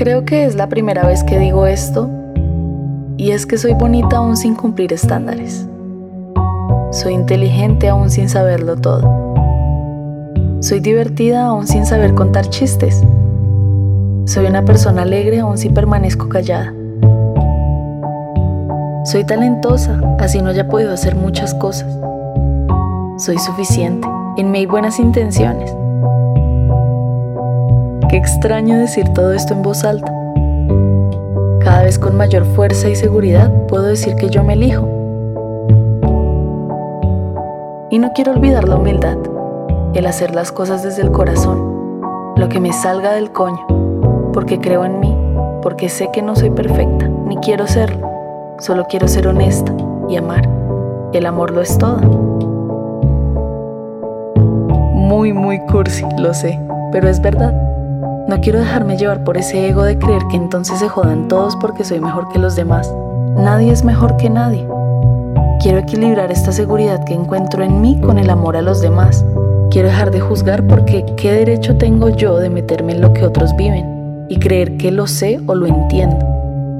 Creo que es la primera vez que digo esto y es que soy bonita aún sin cumplir estándares. Soy inteligente aún sin saberlo todo. Soy divertida aún sin saber contar chistes. Soy una persona alegre aún si permanezco callada. Soy talentosa, así no haya podido hacer muchas cosas. Soy suficiente, en mí hay buenas intenciones. Qué extraño decir todo esto en voz alta. Cada vez con mayor fuerza y seguridad puedo decir que yo me elijo. Y no quiero olvidar la humildad, el hacer las cosas desde el corazón, lo que me salga del coño, porque creo en mí, porque sé que no soy perfecta, ni quiero serlo, solo quiero ser honesta y amar. El amor lo es todo. Muy, muy cursi, lo sé, pero es verdad. No quiero dejarme llevar por ese ego de creer que entonces se jodan todos porque soy mejor que los demás. Nadie es mejor que nadie. Quiero equilibrar esta seguridad que encuentro en mí con el amor a los demás. Quiero dejar de juzgar porque qué derecho tengo yo de meterme en lo que otros viven y creer que lo sé o lo entiendo.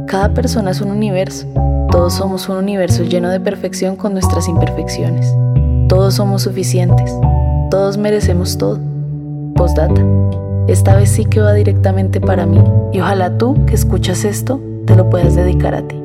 Cada persona es un universo. Todos somos un universo lleno de perfección con nuestras imperfecciones. Todos somos suficientes. Todos merecemos todo. Postdata. Esta vez sí que va directamente para mí y ojalá tú que escuchas esto te lo puedas dedicar a ti.